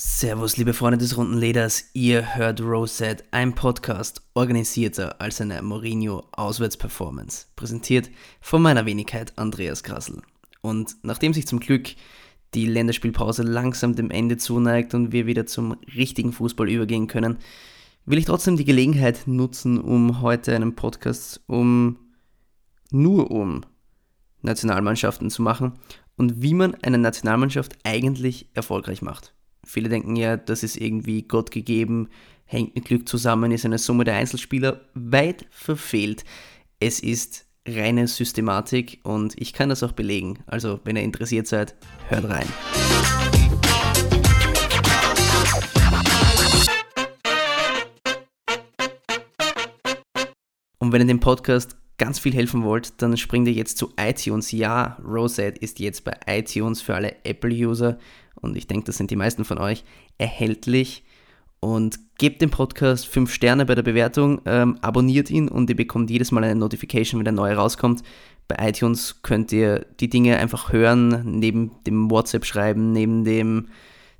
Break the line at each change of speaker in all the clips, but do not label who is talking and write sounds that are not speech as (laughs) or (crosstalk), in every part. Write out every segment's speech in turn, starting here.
Servus, liebe Freunde des runden Leders, ihr hört Roset, ein Podcast organisierter als eine Mourinho-Auswärtsperformance, präsentiert von meiner Wenigkeit Andreas Grassel. Und nachdem sich zum Glück die Länderspielpause langsam dem Ende zuneigt und wir wieder zum richtigen Fußball übergehen können, will ich trotzdem die Gelegenheit nutzen, um heute einen Podcast um nur um Nationalmannschaften zu machen und wie man eine Nationalmannschaft eigentlich erfolgreich macht. Viele denken ja, das ist irgendwie Gott gegeben, hängt mit Glück zusammen, ist eine Summe der Einzelspieler. Weit verfehlt. Es ist reine Systematik und ich kann das auch belegen. Also, wenn ihr interessiert seid, hört rein. Und wenn ihr dem Podcast ganz viel helfen wollt, dann springt ihr jetzt zu iTunes. Ja, Rosette ist jetzt bei iTunes für alle Apple-User und ich denke, das sind die meisten von euch, erhältlich. Und gebt dem Podcast 5 Sterne bei der Bewertung, ähm, abonniert ihn und ihr bekommt jedes Mal eine Notification, wenn der neue rauskommt. Bei iTunes könnt ihr die Dinge einfach hören, neben dem WhatsApp schreiben, neben dem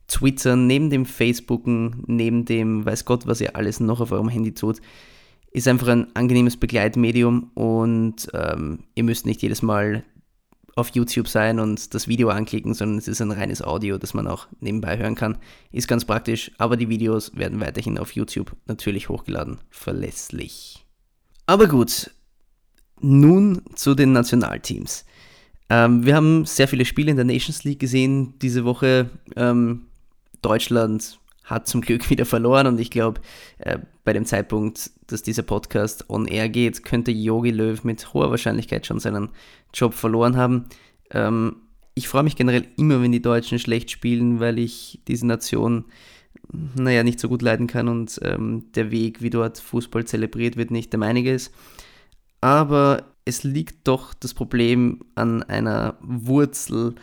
Twittern, neben dem Facebooken, neben dem weiß Gott, was ihr alles noch auf eurem Handy tut. Ist einfach ein angenehmes Begleitmedium und ähm, ihr müsst nicht jedes Mal auf YouTube sein und das Video anklicken, sondern es ist ein reines Audio, das man auch nebenbei hören kann. Ist ganz praktisch, aber die Videos werden weiterhin auf YouTube natürlich hochgeladen. Verlässlich. Aber gut, nun zu den Nationalteams. Ähm, wir haben sehr viele Spiele in der Nations League gesehen diese Woche. Ähm, Deutschland hat zum Glück wieder verloren und ich glaube, äh, bei dem Zeitpunkt, dass dieser Podcast on air geht, könnte Yogi Löw mit hoher Wahrscheinlichkeit schon seinen Job verloren haben. Ähm, ich freue mich generell immer, wenn die Deutschen schlecht spielen, weil ich diese Nation, naja, nicht so gut leiden kann und ähm, der Weg, wie dort Fußball zelebriert wird, nicht der meinige ist. Aber es liegt doch das Problem an einer Wurzel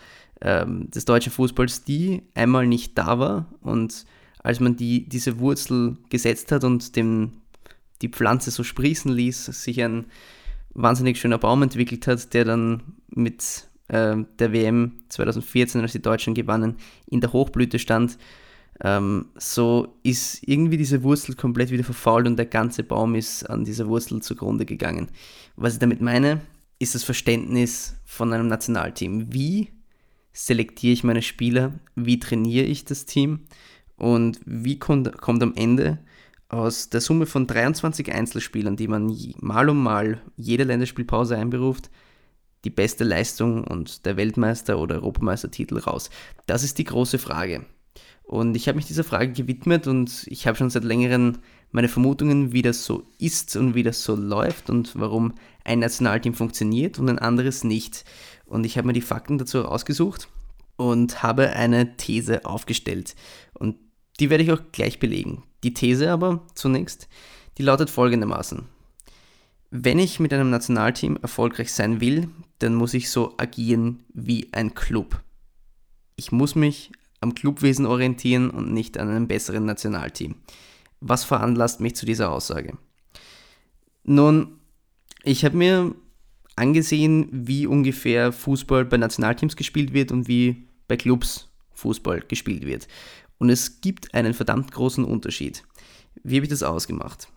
ähm, des deutschen Fußballs, die einmal nicht da war und als man die, diese Wurzel gesetzt hat und dem, die Pflanze so sprießen ließ, sich ein wahnsinnig schöner Baum entwickelt hat, der dann mit äh, der WM 2014, als die Deutschen gewannen, in der Hochblüte stand. Ähm, so ist irgendwie diese Wurzel komplett wieder verfault und der ganze Baum ist an dieser Wurzel zugrunde gegangen. Was ich damit meine, ist das Verständnis von einem Nationalteam. Wie selektiere ich meine Spieler? Wie trainiere ich das Team? Und wie kommt, kommt am Ende aus der Summe von 23 Einzelspielern, die man mal um mal jede Länderspielpause einberuft, die beste Leistung und der Weltmeister- oder Europameistertitel raus? Das ist die große Frage. Und ich habe mich dieser Frage gewidmet und ich habe schon seit längerem meine Vermutungen, wie das so ist und wie das so läuft und warum ein Nationalteam funktioniert und ein anderes nicht. Und ich habe mir die Fakten dazu ausgesucht und habe eine These aufgestellt. Und die werde ich auch gleich belegen. Die These aber zunächst, die lautet folgendermaßen. Wenn ich mit einem Nationalteam erfolgreich sein will, dann muss ich so agieren wie ein Club. Ich muss mich am Clubwesen orientieren und nicht an einem besseren Nationalteam. Was veranlasst mich zu dieser Aussage? Nun, ich habe mir angesehen, wie ungefähr Fußball bei Nationalteams gespielt wird und wie bei Clubs Fußball gespielt wird. Und es gibt einen verdammt großen Unterschied. Wie habe ich das ausgemacht?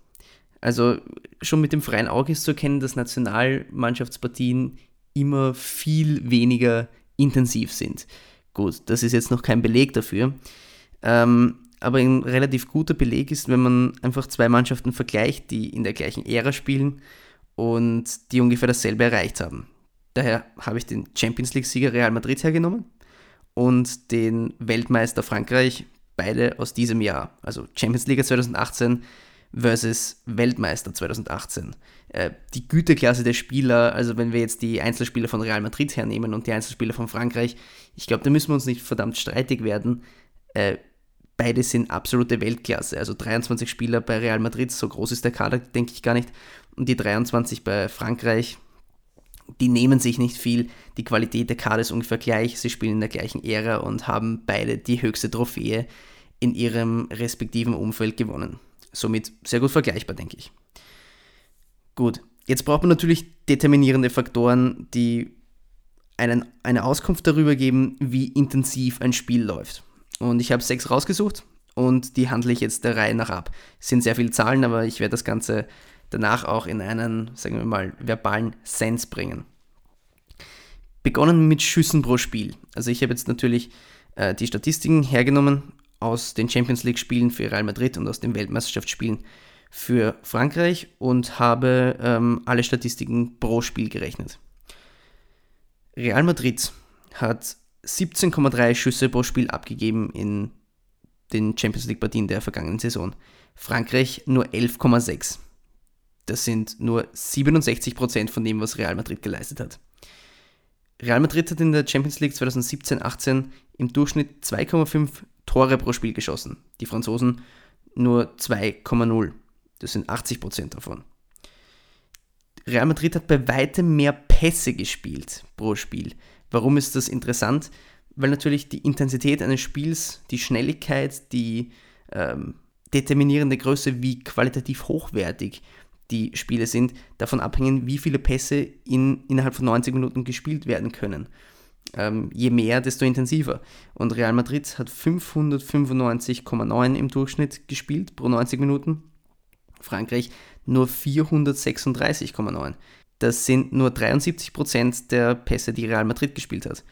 Also schon mit dem freien Auge ist zu erkennen, dass Nationalmannschaftspartien immer viel weniger intensiv sind. Gut, das ist jetzt noch kein Beleg dafür. Ähm, aber ein relativ guter Beleg ist, wenn man einfach zwei Mannschaften vergleicht, die in der gleichen Ära spielen und die ungefähr dasselbe erreicht haben. Daher habe ich den Champions League-Sieger Real Madrid hergenommen und den Weltmeister Frankreich, beide aus diesem Jahr. Also Champions League 2018 versus Weltmeister 2018. Äh, die Güteklasse der Spieler, also wenn wir jetzt die Einzelspieler von Real Madrid hernehmen und die Einzelspieler von Frankreich, ich glaube, da müssen wir uns nicht verdammt streitig werden. Äh, beide sind absolute Weltklasse. Also 23 Spieler bei Real Madrid, so groß ist der Kader, denke ich gar nicht. Und die 23 bei Frankreich, die nehmen sich nicht viel. Die Qualität der Kader ist ungefähr gleich. Sie spielen in der gleichen Ära und haben beide die höchste Trophäe in ihrem respektiven Umfeld gewonnen. Somit sehr gut vergleichbar, denke ich. Gut, jetzt braucht man natürlich determinierende Faktoren, die einen, eine Auskunft darüber geben, wie intensiv ein Spiel läuft. Und ich habe sechs rausgesucht und die handle ich jetzt der Reihe nach ab. Es sind sehr viele Zahlen, aber ich werde das Ganze danach auch in einen, sagen wir mal, verbalen Sens bringen. Begonnen mit Schüssen pro Spiel. Also ich habe jetzt natürlich äh, die Statistiken hergenommen aus den Champions League-Spielen für Real Madrid und aus den Weltmeisterschaftsspielen für Frankreich und habe ähm, alle Statistiken pro Spiel gerechnet. Real Madrid hat 17,3 Schüsse pro Spiel abgegeben in den Champions League-Partien der vergangenen Saison. Frankreich nur 11,6. Das sind nur 67% von dem, was Real Madrid geleistet hat. Real Madrid hat in der Champions League 2017-18 im Durchschnitt 2,5 Tore pro Spiel geschossen. Die Franzosen nur 2,0. Das sind 80% davon. Real Madrid hat bei weitem mehr Pässe gespielt pro Spiel. Warum ist das interessant? Weil natürlich die Intensität eines Spiels, die Schnelligkeit, die ähm, determinierende Größe, wie qualitativ hochwertig die Spiele sind, davon abhängen, wie viele Pässe in, innerhalb von 90 Minuten gespielt werden können. Ähm, je mehr, desto intensiver. Und Real Madrid hat 595,9 im Durchschnitt gespielt pro 90 Minuten. Frankreich nur 436,9. Das sind nur 73% der Pässe, die Real Madrid gespielt hat.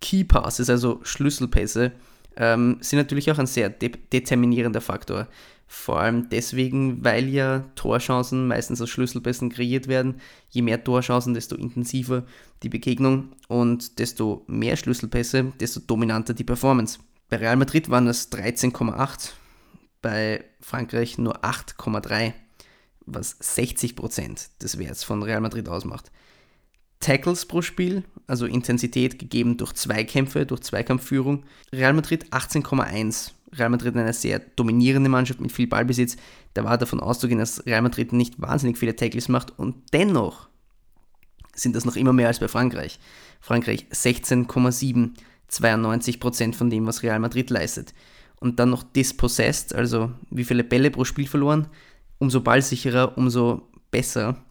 Key Passes, also Schlüsselpässe, ähm, sind natürlich auch ein sehr de determinierender Faktor. Vor allem deswegen, weil ja Torchancen meistens aus Schlüsselpässen kreiert werden. Je mehr Torchancen, desto intensiver die Begegnung und desto mehr Schlüsselpässe, desto dominanter die Performance. Bei Real Madrid waren es 13,8, bei Frankreich nur 8,3, was 60% des Werts von Real Madrid ausmacht. Tackles pro Spiel, also Intensität gegeben durch Zweikämpfe, durch Zweikampfführung. Real Madrid 18,1 Real Madrid eine sehr dominierende Mannschaft mit viel Ballbesitz. Da war davon auszugehen, dass Real Madrid nicht wahnsinnig viele Tackles macht und dennoch sind das noch immer mehr als bei Frankreich. Frankreich 16,7, 92% von dem, was Real Madrid leistet. Und dann noch dispossessed, also wie viele Bälle pro Spiel verloren. Umso ballsicherer, umso besser.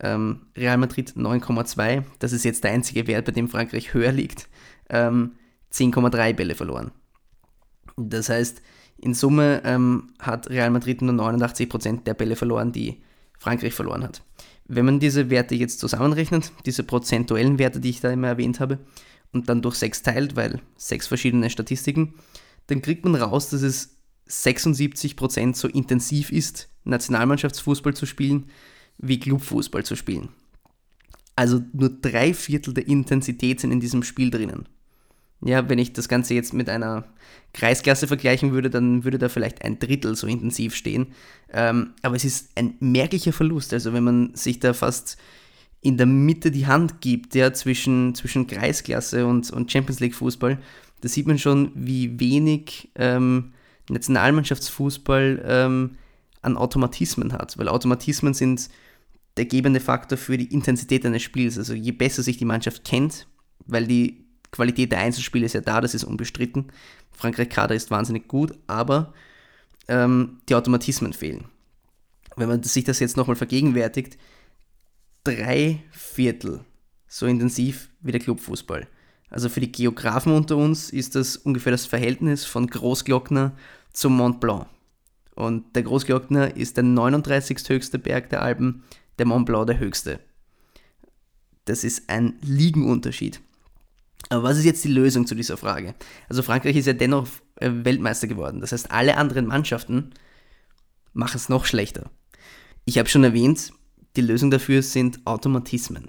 Ähm, Real Madrid 9,2, das ist jetzt der einzige Wert, bei dem Frankreich höher liegt. Ähm, 10,3 Bälle verloren. Das heißt, in Summe ähm, hat Real Madrid nur 89% der Bälle verloren, die Frankreich verloren hat. Wenn man diese Werte jetzt zusammenrechnet, diese prozentuellen Werte, die ich da immer erwähnt habe, und dann durch sechs teilt, weil sechs verschiedene Statistiken, dann kriegt man raus, dass es 76% so intensiv ist, Nationalmannschaftsfußball zu spielen, wie Clubfußball zu spielen. Also nur drei Viertel der Intensität sind in diesem Spiel drinnen. Ja, wenn ich das Ganze jetzt mit einer Kreisklasse vergleichen würde, dann würde da vielleicht ein Drittel so intensiv stehen. Ähm, aber es ist ein merklicher Verlust. Also wenn man sich da fast in der Mitte die Hand gibt, ja, zwischen, zwischen Kreisklasse und, und Champions League Fußball, da sieht man schon, wie wenig ähm, Nationalmannschaftsfußball ähm, an Automatismen hat. Weil Automatismen sind der gebende Faktor für die Intensität eines Spiels. Also je besser sich die Mannschaft kennt, weil die Qualität der Einzelspiele ist ja da, das ist unbestritten. Frankreich-Kader ist wahnsinnig gut, aber ähm, die Automatismen fehlen. Wenn man sich das jetzt nochmal vergegenwärtigt, drei Viertel so intensiv wie der Clubfußball. Also für die Geografen unter uns ist das ungefähr das Verhältnis von Großglockner zum Mont Blanc. Und der Großglockner ist der 39. höchste Berg der Alpen, der Mont Blanc der höchste. Das ist ein Liegenunterschied. Aber was ist jetzt die Lösung zu dieser Frage? Also Frankreich ist ja dennoch äh, Weltmeister geworden. Das heißt, alle anderen Mannschaften machen es noch schlechter. Ich habe schon erwähnt, die Lösung dafür sind Automatismen.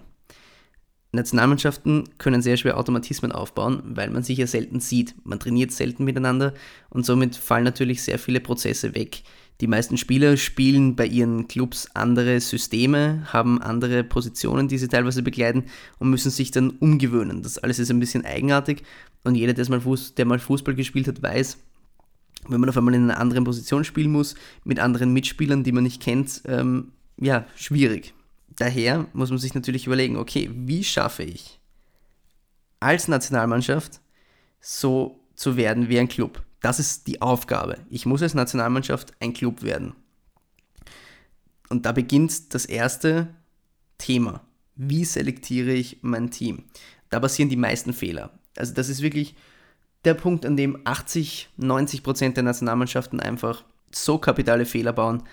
Nationalmannschaften können sehr schwer Automatismen aufbauen, weil man sich ja selten sieht. Man trainiert selten miteinander und somit fallen natürlich sehr viele Prozesse weg, die meisten Spieler spielen bei ihren Clubs andere Systeme, haben andere Positionen, die sie teilweise begleiten und müssen sich dann umgewöhnen. Das alles ist ein bisschen eigenartig und jeder, der mal, Fuß, der mal Fußball gespielt hat, weiß, wenn man auf einmal in einer anderen Position spielen muss, mit anderen Mitspielern, die man nicht kennt, ähm, ja, schwierig. Daher muss man sich natürlich überlegen, okay, wie schaffe ich als Nationalmannschaft so zu werden wie ein Club? Das ist die Aufgabe. Ich muss als Nationalmannschaft ein Club werden. Und da beginnt das erste Thema. Wie selektiere ich mein Team? Da passieren die meisten Fehler. Also das ist wirklich der Punkt, an dem 80, 90 Prozent der Nationalmannschaften einfach so kapitale Fehler bauen,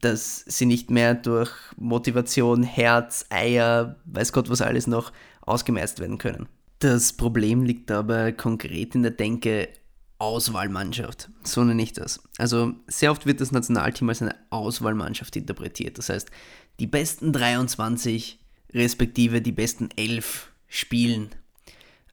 dass sie nicht mehr durch Motivation, Herz, Eier, weiß Gott was alles noch ausgemeist werden können. Das Problem liegt aber konkret in der Denke Auswahlmannschaft. So nenne ich das. Also sehr oft wird das Nationalteam als eine Auswahlmannschaft interpretiert. Das heißt, die besten 23 respektive die besten 11 spielen.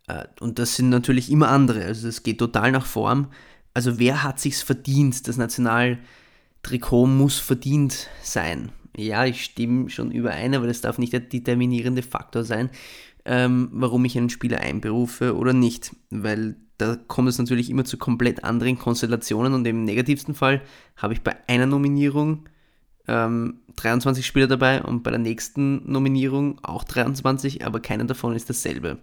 Äh, und das sind natürlich immer andere. Also es geht total nach Form. Also wer hat sich's verdient? Das Nationaltrikot muss verdient sein. Ja, ich stimme schon überein, aber das darf nicht der determinierende Faktor sein, ähm, warum ich einen Spieler einberufe oder nicht. Weil da kommt es natürlich immer zu komplett anderen Konstellationen und im negativsten Fall habe ich bei einer Nominierung ähm, 23 Spieler dabei und bei der nächsten Nominierung auch 23, aber keiner davon ist dasselbe.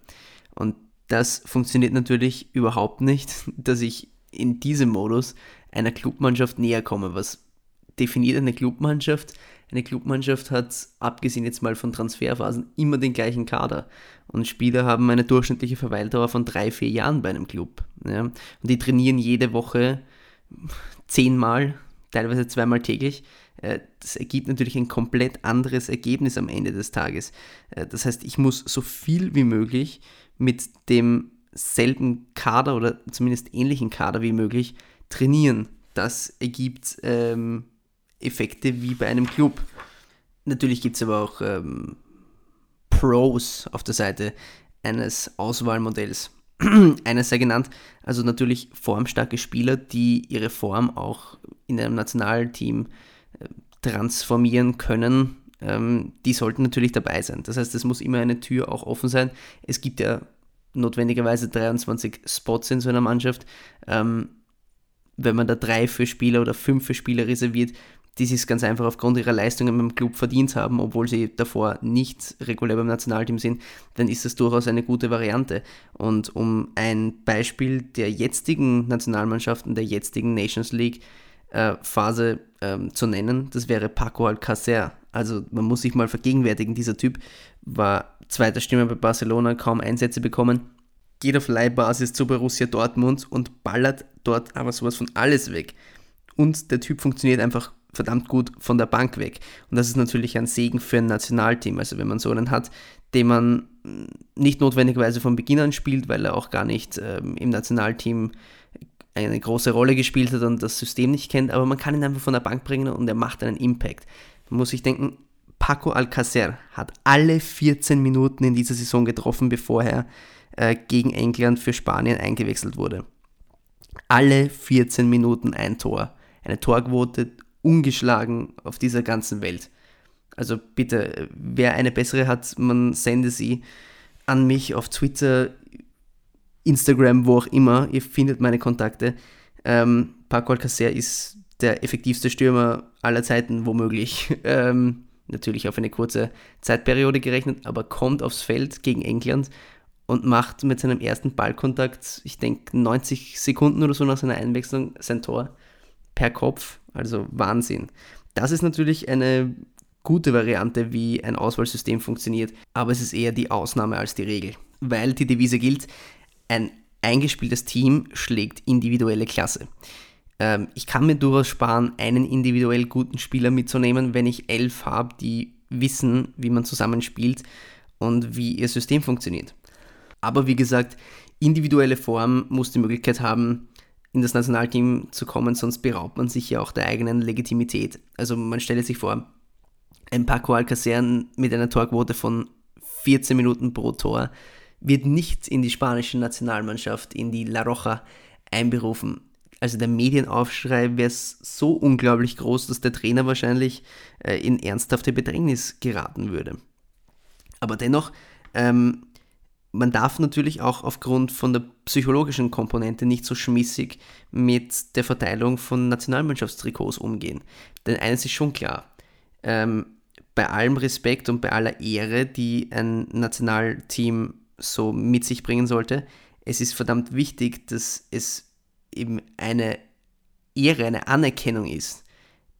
Und das funktioniert natürlich überhaupt nicht, (laughs) dass ich in diesem Modus einer Clubmannschaft näher komme. Was definiert eine Clubmannschaft? Eine Clubmannschaft hat, abgesehen jetzt mal von Transferphasen, immer den gleichen Kader. Und Spieler haben eine durchschnittliche Verweildauer von drei, vier Jahren bei einem Club. Ja? Und die trainieren jede Woche zehnmal, teilweise zweimal täglich. Äh, das ergibt natürlich ein komplett anderes Ergebnis am Ende des Tages. Äh, das heißt, ich muss so viel wie möglich mit demselben Kader oder zumindest ähnlichen Kader wie möglich trainieren. Das ergibt ähm, Effekte wie bei einem Club. Natürlich gibt es aber auch ähm, Pros auf der Seite eines Auswahlmodells. (clears throat) Eines sei genannt, also natürlich formstarke Spieler, die ihre Form auch in einem Nationalteam äh, transformieren können, ähm, die sollten natürlich dabei sein. Das heißt, es muss immer eine Tür auch offen sein. Es gibt ja notwendigerweise 23 Spots in so einer Mannschaft. Ähm, wenn man da drei für Spieler oder fünf für Spieler reserviert, die sich ganz einfach aufgrund ihrer Leistungen beim Club verdient haben, obwohl sie davor nicht regulär beim Nationalteam sind, dann ist das durchaus eine gute Variante. Und um ein Beispiel der jetzigen Nationalmannschaften, der jetzigen Nations League äh, Phase ähm, zu nennen, das wäre Paco Alcácer. Also man muss sich mal vergegenwärtigen, dieser Typ war zweiter Stürmer bei Barcelona, kaum Einsätze bekommen, geht auf Leihbasis zu Borussia Dortmund und ballert dort aber sowas von alles weg. Und der Typ funktioniert einfach verdammt gut von der Bank weg. Und das ist natürlich ein Segen für ein Nationalteam. Also wenn man so einen hat, den man nicht notwendigerweise von Beginn an spielt, weil er auch gar nicht ähm, im Nationalteam eine große Rolle gespielt hat und das System nicht kennt, aber man kann ihn einfach von der Bank bringen und er macht einen Impact. Man muss sich denken, Paco Alcacer hat alle 14 Minuten in dieser Saison getroffen, bevor er äh, gegen England für Spanien eingewechselt wurde. Alle 14 Minuten ein Tor. Eine Torquote ungeschlagen auf dieser ganzen Welt. Also bitte, wer eine bessere hat, man sende sie an mich auf Twitter, Instagram, wo auch immer. Ihr findet meine Kontakte. Ähm, Paco Alcacer ist der effektivste Stürmer aller Zeiten, womöglich. (laughs) Ähm, natürlich auf eine kurze Zeitperiode gerechnet, aber kommt aufs Feld gegen England und macht mit seinem ersten Ballkontakt, ich denke 90 Sekunden oder so nach seiner Einwechslung, sein Tor per Kopf. Also Wahnsinn. Das ist natürlich eine gute Variante, wie ein Auswahlsystem funktioniert, aber es ist eher die Ausnahme als die Regel, weil die Devise gilt, ein eingespieltes Team schlägt individuelle Klasse. Ähm, ich kann mir durchaus sparen, einen individuell guten Spieler mitzunehmen, wenn ich elf habe, die wissen, wie man zusammenspielt und wie ihr System funktioniert. Aber wie gesagt, individuelle Form muss die Möglichkeit haben, in das Nationalteam zu kommen, sonst beraubt man sich ja auch der eigenen Legitimität. Also man stelle sich vor, ein Paco Alcacer mit einer Torquote von 14 Minuten pro Tor wird nicht in die spanische Nationalmannschaft, in die La Roja einberufen. Also der Medienaufschrei wäre so unglaublich groß, dass der Trainer wahrscheinlich äh, in ernsthafte Bedrängnis geraten würde. Aber dennoch ähm, man darf natürlich auch aufgrund von der psychologischen Komponente nicht so schmissig mit der Verteilung von Nationalmannschaftstrikots umgehen. Denn eines ist schon klar, ähm, bei allem Respekt und bei aller Ehre, die ein Nationalteam so mit sich bringen sollte, es ist verdammt wichtig, dass es eben eine Ehre, eine Anerkennung ist,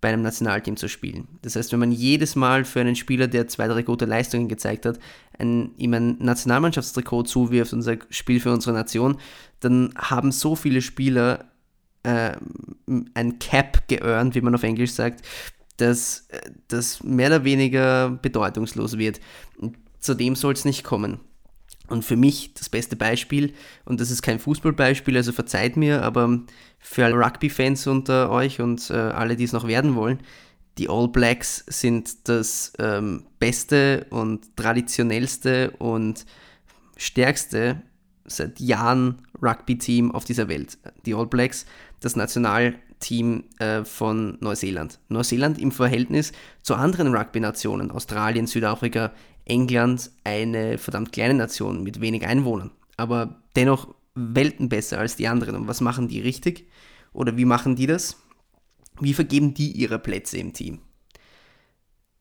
bei einem Nationalteam zu spielen. Das heißt, wenn man jedes Mal für einen Spieler, der zwei, drei gute Leistungen gezeigt hat, ein, ihm ein Nationalmannschaftstrikot zuwirft und sagt, Spiel für unsere Nation, dann haben so viele Spieler äh, ein Cap geearnt, wie man auf Englisch sagt, dass das mehr oder weniger bedeutungslos wird. Zu dem soll es nicht kommen. Und für mich das beste Beispiel, und das ist kein Fußballbeispiel, also verzeiht mir, aber für alle Rugby-Fans unter euch und äh, alle, die es noch werden wollen, die All Blacks sind das ähm, beste und traditionellste und stärkste seit Jahren Rugby-Team auf dieser Welt. Die All Blacks, das Nationalteam äh, von Neuseeland. Neuseeland im Verhältnis zu anderen Rugby-Nationen, Australien, Südafrika, England eine verdammt kleine Nation mit wenig Einwohnern, aber dennoch Welten besser als die anderen. Und was machen die richtig? Oder wie machen die das? Wie vergeben die ihre Plätze im Team?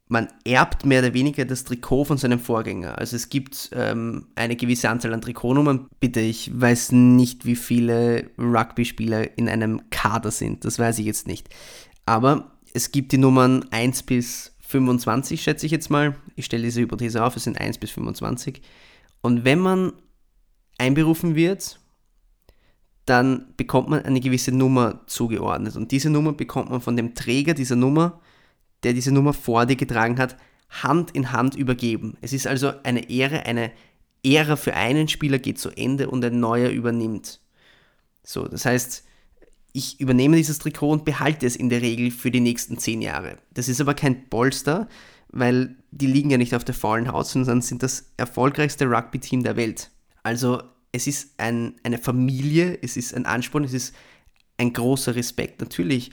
Man erbt mehr oder weniger das Trikot von seinem Vorgänger. Also es gibt ähm, eine gewisse Anzahl an Trikotnummern. Bitte, ich weiß nicht, wie viele Rugby-Spieler in einem Kader sind. Das weiß ich jetzt nicht. Aber es gibt die Nummern 1 bis 25, schätze ich jetzt mal. Ich stelle diese Hypothese auf, es sind 1 bis 25. Und wenn man einberufen wird, dann bekommt man eine gewisse Nummer zugeordnet. Und diese Nummer bekommt man von dem Träger dieser Nummer, der diese Nummer vor dir getragen hat, Hand in Hand übergeben. Es ist also eine Ehre, eine Ära für einen Spieler geht zu Ende und ein neuer übernimmt. So, das heißt, ich übernehme dieses Trikot und behalte es in der Regel für die nächsten zehn Jahre. Das ist aber kein Polster, weil die liegen ja nicht auf der faulen Haut, sondern sind das erfolgreichste Rugby-Team der Welt. Also es ist ein, eine Familie, es ist ein Ansporn, es ist ein großer Respekt. Natürlich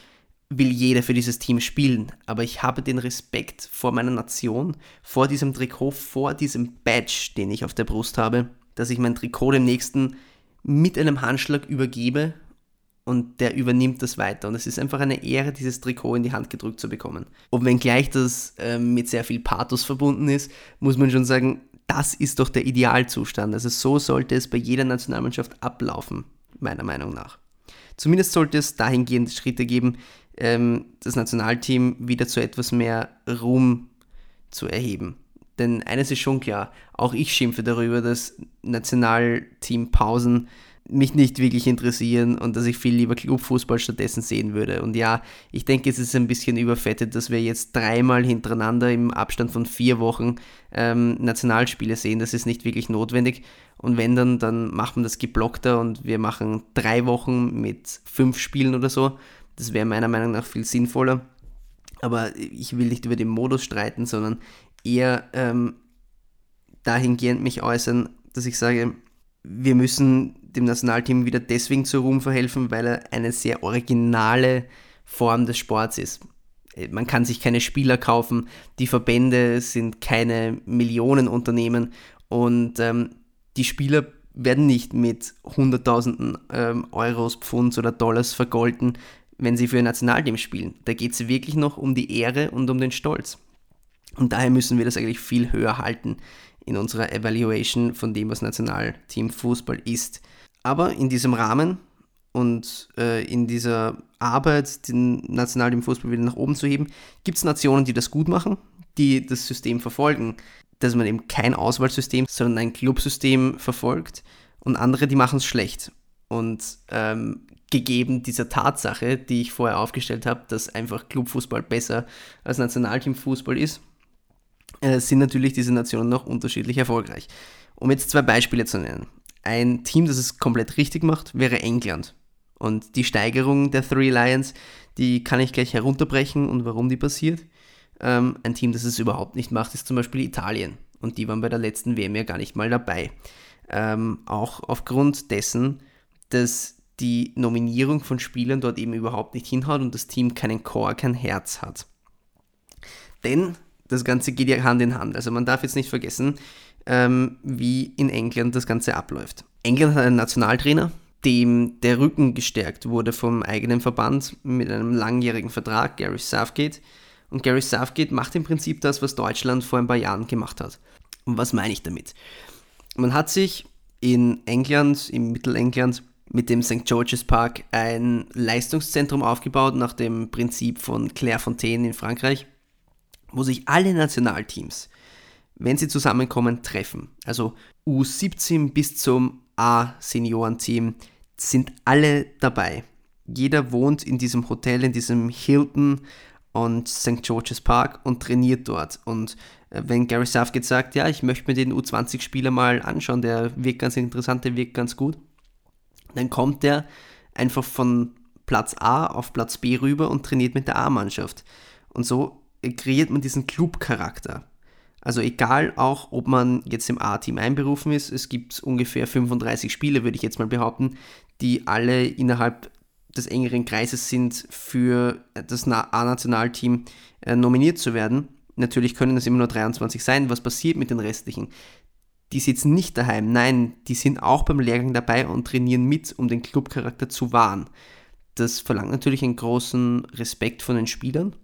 will jeder für dieses Team spielen, aber ich habe den Respekt vor meiner Nation, vor diesem Trikot, vor diesem Badge, den ich auf der Brust habe, dass ich mein Trikot dem nächsten mit einem Handschlag übergebe und der übernimmt das weiter. Und es ist einfach eine Ehre, dieses Trikot in die Hand gedrückt zu bekommen. Und wenngleich das äh, mit sehr viel Pathos verbunden ist, muss man schon sagen, das ist doch der Idealzustand. Also so sollte es bei jeder Nationalmannschaft ablaufen, meiner Meinung nach. Zumindest sollte es dahingehend Schritte geben, ähm, das Nationalteam wieder zu etwas mehr Ruhm zu erheben. Denn eines ist schon klar, auch ich schimpfe darüber, dass Nationalteampausen mich nicht wirklich interessieren und dass ich viel lieber Clubfußball stattdessen sehen würde. Und ja, ich denke, es ist ein bisschen überfettet, dass wir jetzt dreimal hintereinander im Abstand von vier Wochen ähm, Nationalspiele sehen. Das ist nicht wirklich notwendig. Und wenn dann, dann macht man das geblockter und wir machen drei Wochen mit fünf Spielen oder so. Das wäre meiner Meinung nach viel sinnvoller. Aber ich will nicht über den Modus streiten, sondern eher ähm, dahingehend mich äußern, dass ich sage, wir müssen dem Nationalteam wieder deswegen zu Ruhm verhelfen, weil er eine sehr originale Form des Sports ist. Man kann sich keine Spieler kaufen, die Verbände sind keine Millionenunternehmen und ähm, die Spieler werden nicht mit Hunderttausenden ähm, Euros, Pfunds oder Dollars vergolten, wenn sie für ein Nationalteam spielen. Da geht es wirklich noch um die Ehre und um den Stolz. Und daher müssen wir das eigentlich viel höher halten in unserer Evaluation von dem, was Nationalteam Fußball ist. Aber in diesem Rahmen und äh, in dieser Arbeit, den Nationalteam Fußball wieder nach oben zu heben, gibt es Nationen, die das gut machen, die das System verfolgen, dass man eben kein Auswahlsystem, sondern ein Clubsystem verfolgt und andere, die machen es schlecht. Und ähm, gegeben dieser Tatsache, die ich vorher aufgestellt habe, dass einfach Clubfußball besser als Nationalteamfußball ist, äh, sind natürlich diese Nationen noch unterschiedlich erfolgreich. Um jetzt zwei Beispiele zu nennen. Ein Team, das es komplett richtig macht, wäre England. Und die Steigerung der Three Lions, die kann ich gleich herunterbrechen und warum die passiert. Ähm, ein Team, das es überhaupt nicht macht, ist zum Beispiel Italien. Und die waren bei der letzten WM ja gar nicht mal dabei. Ähm, auch aufgrund dessen, dass die Nominierung von Spielern dort eben überhaupt nicht hinhaut und das Team keinen Chor, kein Herz hat. Denn das Ganze geht ja Hand in Hand. Also man darf jetzt nicht vergessen, ähm, wie in England das Ganze abläuft. England hat einen Nationaltrainer, dem der Rücken gestärkt wurde vom eigenen Verband mit einem langjährigen Vertrag, Gary Southgate. Und Gary Southgate macht im Prinzip das, was Deutschland vor ein paar Jahren gemacht hat. Und was meine ich damit? Man hat sich in England, im Mittelengland, mit dem St. George's Park ein Leistungszentrum aufgebaut nach dem Prinzip von Clairefontaine in Frankreich, wo sich alle Nationalteams, wenn sie zusammenkommen, treffen. Also U17 bis zum A-Seniorenteam sind alle dabei. Jeder wohnt in diesem Hotel, in diesem Hilton und St. George's Park und trainiert dort. Und äh, wenn Gary Southgate sagt, ja, ich möchte mir den U20-Spieler mal anschauen, der wirkt ganz interessant, der wirkt ganz gut, dann kommt der einfach von Platz A auf Platz B rüber und trainiert mit der A-Mannschaft. Und so kreiert man diesen Club-Charakter. Also egal auch, ob man jetzt im A-Team einberufen ist, es gibt ungefähr 35 Spiele, würde ich jetzt mal behaupten, die alle innerhalb des engeren Kreises sind, für das A-Nationalteam äh, nominiert zu werden. Natürlich können es immer nur 23 sein. Was passiert mit den restlichen? Die sitzen nicht daheim. Nein, die sind auch beim Lehrgang dabei und trainieren mit, um den Clubcharakter zu wahren. Das verlangt natürlich einen großen Respekt von den Spielern,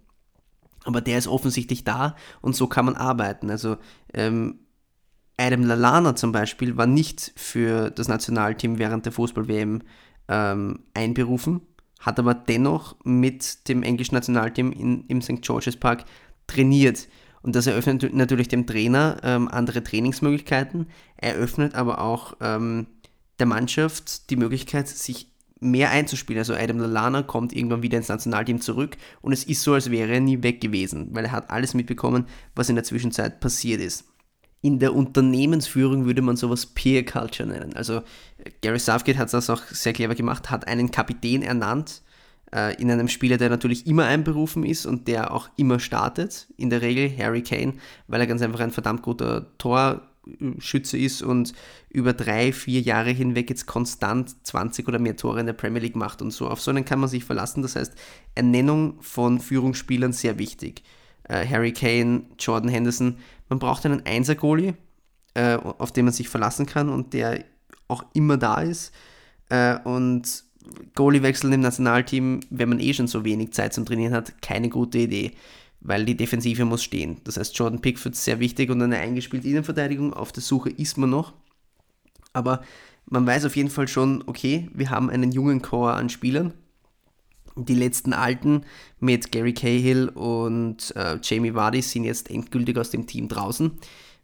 aber der ist offensichtlich da und so kann man arbeiten. Also ähm, Adam Lalana zum Beispiel war nicht für das Nationalteam während der Fußball-WM ähm, einberufen, hat aber dennoch mit dem englischen Nationalteam in, im St. George's Park trainiert. Und das eröffnet natürlich dem Trainer ähm, andere Trainingsmöglichkeiten, eröffnet aber auch ähm, der Mannschaft die Möglichkeit, sich mehr einzuspielen. Also Adam Lallana kommt irgendwann wieder ins Nationalteam zurück und es ist so, als wäre er nie weg gewesen, weil er hat alles mitbekommen, was in der Zwischenzeit passiert ist in der Unternehmensführung würde man sowas Peer Culture nennen. Also Gary Southgate hat das auch sehr clever gemacht, hat einen Kapitän ernannt äh, in einem Spieler, der natürlich immer einberufen ist und der auch immer startet. In der Regel Harry Kane, weil er ganz einfach ein verdammt guter Torschütze ist und über drei, vier Jahre hinweg jetzt konstant 20 oder mehr Tore in der Premier League macht und so. Auf so einen kann man sich verlassen. Das heißt, Ernennung von Führungsspielern sehr wichtig. Äh, Harry Kane, Jordan Henderson, man braucht einen Einser-Goalie, äh, auf den man sich verlassen kann und der auch immer da ist. Äh, und Goalie-Wechseln im Nationalteam, wenn man eh schon so wenig Zeit zum Trainieren hat, keine gute Idee, weil die Defensive muss stehen. Das heißt, Jordan Pickford ist sehr wichtig und eine eingespielte Innenverteidigung. Auf der Suche ist man noch. Aber man weiß auf jeden Fall schon, okay, wir haben einen jungen Chor an Spielern, die letzten Alten mit Gary Cahill und äh, Jamie Vardy sind jetzt endgültig aus dem Team draußen,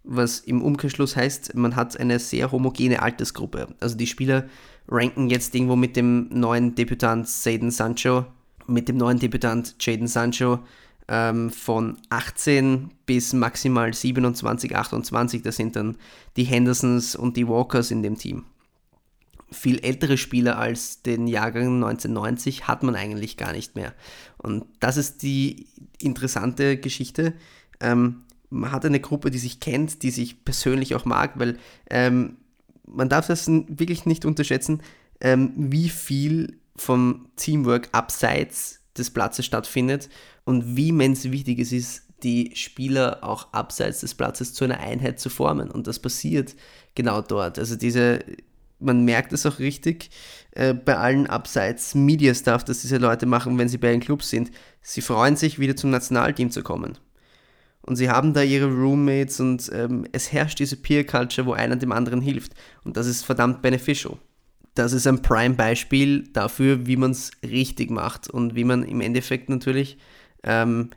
was im Umkehrschluss heißt, man hat eine sehr homogene Altersgruppe. Also die Spieler ranken jetzt irgendwo mit dem neuen Debütant Zayden Sancho, mit dem neuen Debütant Jaden Sancho ähm, von 18 bis maximal 27, 28. Das sind dann die Hendersons und die Walkers in dem Team viel ältere Spieler als den Jahrgang 1990 hat man eigentlich gar nicht mehr. Und das ist die interessante Geschichte. Ähm, man hat eine Gruppe, die sich kennt, die sich persönlich auch mag, weil ähm, man darf das wirklich nicht unterschätzen, ähm, wie viel vom Teamwork abseits des Platzes stattfindet und wie immens wichtig es ist, die Spieler auch abseits des Platzes zu einer Einheit zu formen. Und das passiert genau dort. Also diese man merkt es auch richtig äh, bei allen Abseits Media Stuff, dass diese Leute machen, wenn sie bei den Clubs sind. Sie freuen sich, wieder zum Nationalteam zu kommen. Und sie haben da ihre Roommates und ähm, es herrscht diese Peer Culture, wo einer dem anderen hilft. Und das ist verdammt beneficial. Das ist ein Prime-Beispiel dafür, wie man es richtig macht und wie man im Endeffekt natürlich ähm,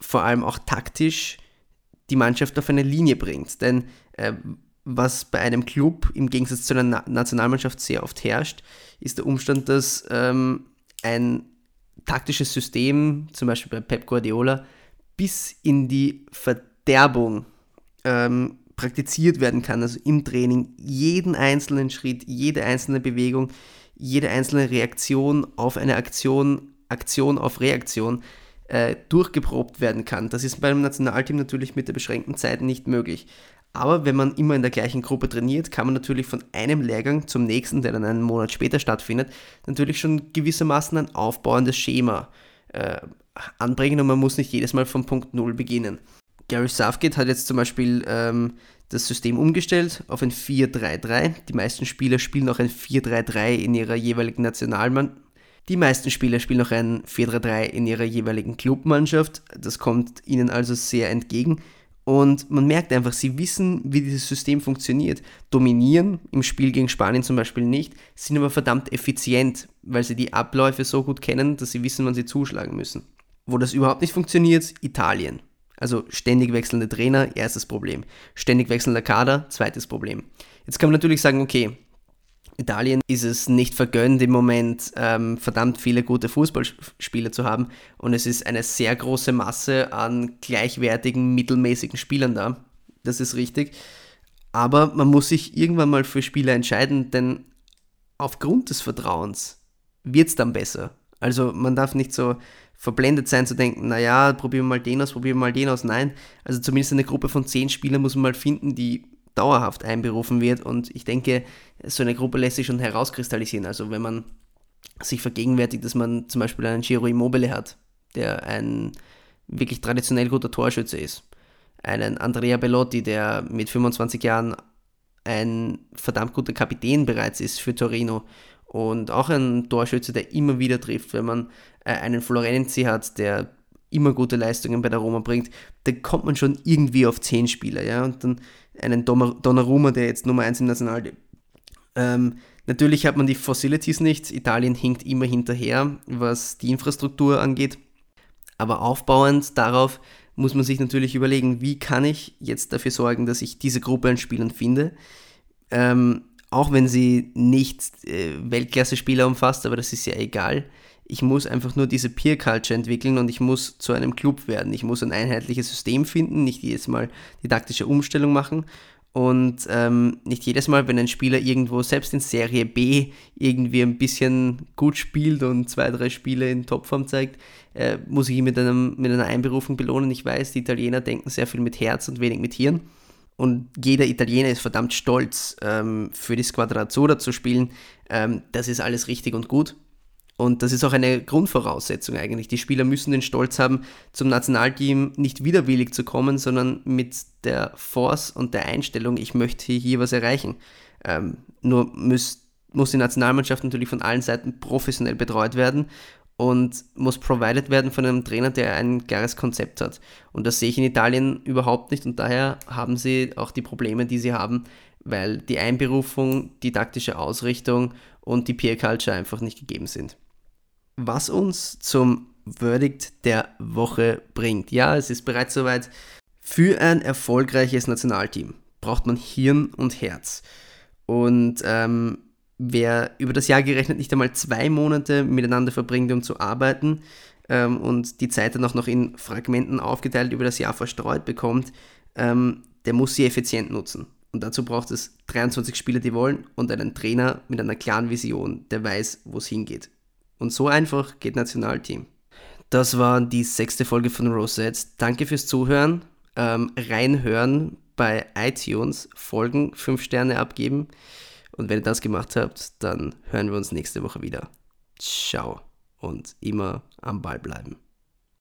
vor allem auch taktisch die Mannschaft auf eine Linie bringt. Denn äh, was bei einem Club im Gegensatz zu einer Nationalmannschaft sehr oft herrscht, ist der Umstand, dass ähm, ein taktisches System, zum Beispiel bei Pep Guardiola, bis in die Verderbung ähm, praktiziert werden kann, also im Training, jeden einzelnen Schritt, jede einzelne Bewegung, jede einzelne Reaktion auf eine Aktion, Aktion auf Reaktion äh, durchgeprobt werden kann. Das ist beim Nationalteam natürlich mit der beschränkten Zeit nicht möglich. Aber wenn man immer in der gleichen Gruppe trainiert, kann man natürlich von einem Lehrgang zum nächsten, der dann einen Monat später stattfindet, natürlich schon gewissermaßen ein aufbauendes Schema äh, anbringen und man muss nicht jedes Mal von Punkt Null beginnen. Gary Southgate hat jetzt zum Beispiel ähm, das System umgestellt auf ein 4-3-3. Die meisten Spieler spielen auch ein 4-3-3 in ihrer jeweiligen Nationalmannschaft. Die meisten Spieler spielen auch ein 4-3-3 in ihrer jeweiligen Clubmannschaft. Das kommt ihnen also sehr entgegen. Und man merkt einfach, sie wissen, wie dieses System funktioniert. Dominieren im Spiel gegen Spanien zum Beispiel nicht, sind aber verdammt effizient, weil sie die Abläufe so gut kennen, dass sie wissen, wann sie zuschlagen müssen. Wo das überhaupt nicht funktioniert, Italien. Also ständig wechselnde Trainer, erstes Problem. Ständig wechselnder Kader, zweites Problem. Jetzt kann man natürlich sagen, okay, Italien ist es nicht vergönnt im Moment, ähm, verdammt viele gute Fußballspieler zu haben und es ist eine sehr große Masse an gleichwertigen, mittelmäßigen Spielern da. Das ist richtig. Aber man muss sich irgendwann mal für Spieler entscheiden, denn aufgrund des Vertrauens wird es dann besser. Also man darf nicht so verblendet sein zu denken, naja, probieren wir mal den aus, probieren wir mal den aus. Nein, also zumindest eine Gruppe von zehn Spielern muss man mal finden, die dauerhaft einberufen wird. Und ich denke, so eine Gruppe lässt sich schon herauskristallisieren. Also wenn man sich vergegenwärtigt, dass man zum Beispiel einen Giro Immobile hat, der ein wirklich traditionell guter Torschütze ist. Einen Andrea Bellotti, der mit 25 Jahren ein verdammt guter Kapitän bereits ist für Torino und auch ein Torschütze, der immer wieder trifft. Wenn man äh, einen Florenzi hat, der immer gute Leistungen bei der Roma bringt, dann kommt man schon irgendwie auf 10 Spieler, ja, und dann einen Donnarumma, der jetzt Nummer 1 im Nationalteam. Ähm, natürlich hat man die Facilities nicht, Italien hinkt immer hinterher, was die Infrastruktur angeht, aber aufbauend darauf muss man sich natürlich überlegen, wie kann ich jetzt dafür sorgen, dass ich diese Gruppe an Spielern finde, ähm, auch wenn sie nicht äh, Weltklasse-Spieler umfasst, aber das ist ja egal ich muss einfach nur diese Peer Culture entwickeln und ich muss zu einem Club werden. Ich muss ein einheitliches System finden, nicht jedes Mal die taktische Umstellung machen und ähm, nicht jedes Mal, wenn ein Spieler irgendwo selbst in Serie B irgendwie ein bisschen gut spielt und zwei, drei Spiele in Topform zeigt, äh, muss ich ihn mit, einem, mit einer Einberufung belohnen. Ich weiß, die Italiener denken sehr viel mit Herz und wenig mit Hirn. Und jeder Italiener ist verdammt stolz, ähm, für die Squadra Azzurra zu spielen. Ähm, das ist alles richtig und gut. Und das ist auch eine Grundvoraussetzung eigentlich. Die Spieler müssen den Stolz haben, zum Nationalteam nicht widerwillig zu kommen, sondern mit der Force und der Einstellung, ich möchte hier was erreichen. Ähm, nur muss, muss die Nationalmannschaft natürlich von allen Seiten professionell betreut werden und muss provided werden von einem Trainer, der ein klares Konzept hat. Und das sehe ich in Italien überhaupt nicht und daher haben sie auch die Probleme, die sie haben, weil die Einberufung, die taktische Ausrichtung und die Peer Culture einfach nicht gegeben sind was uns zum Verdict der Woche bringt. Ja, es ist bereits soweit. Für ein erfolgreiches Nationalteam braucht man Hirn und Herz. Und ähm, wer über das Jahr gerechnet nicht einmal zwei Monate miteinander verbringt, um zu arbeiten ähm, und die Zeit dann auch noch in Fragmenten aufgeteilt über das Jahr verstreut bekommt, ähm, der muss sie effizient nutzen. Und dazu braucht es 23 Spieler, die wollen und einen Trainer mit einer klaren Vision, der weiß, wo es hingeht. Und so einfach geht Nationalteam. Das war die sechste Folge von Rosettes. Danke fürs Zuhören. Ähm, reinhören bei iTunes, Folgen, 5 Sterne abgeben. Und wenn ihr das gemacht habt, dann hören wir uns nächste Woche wieder. Ciao und immer am Ball bleiben.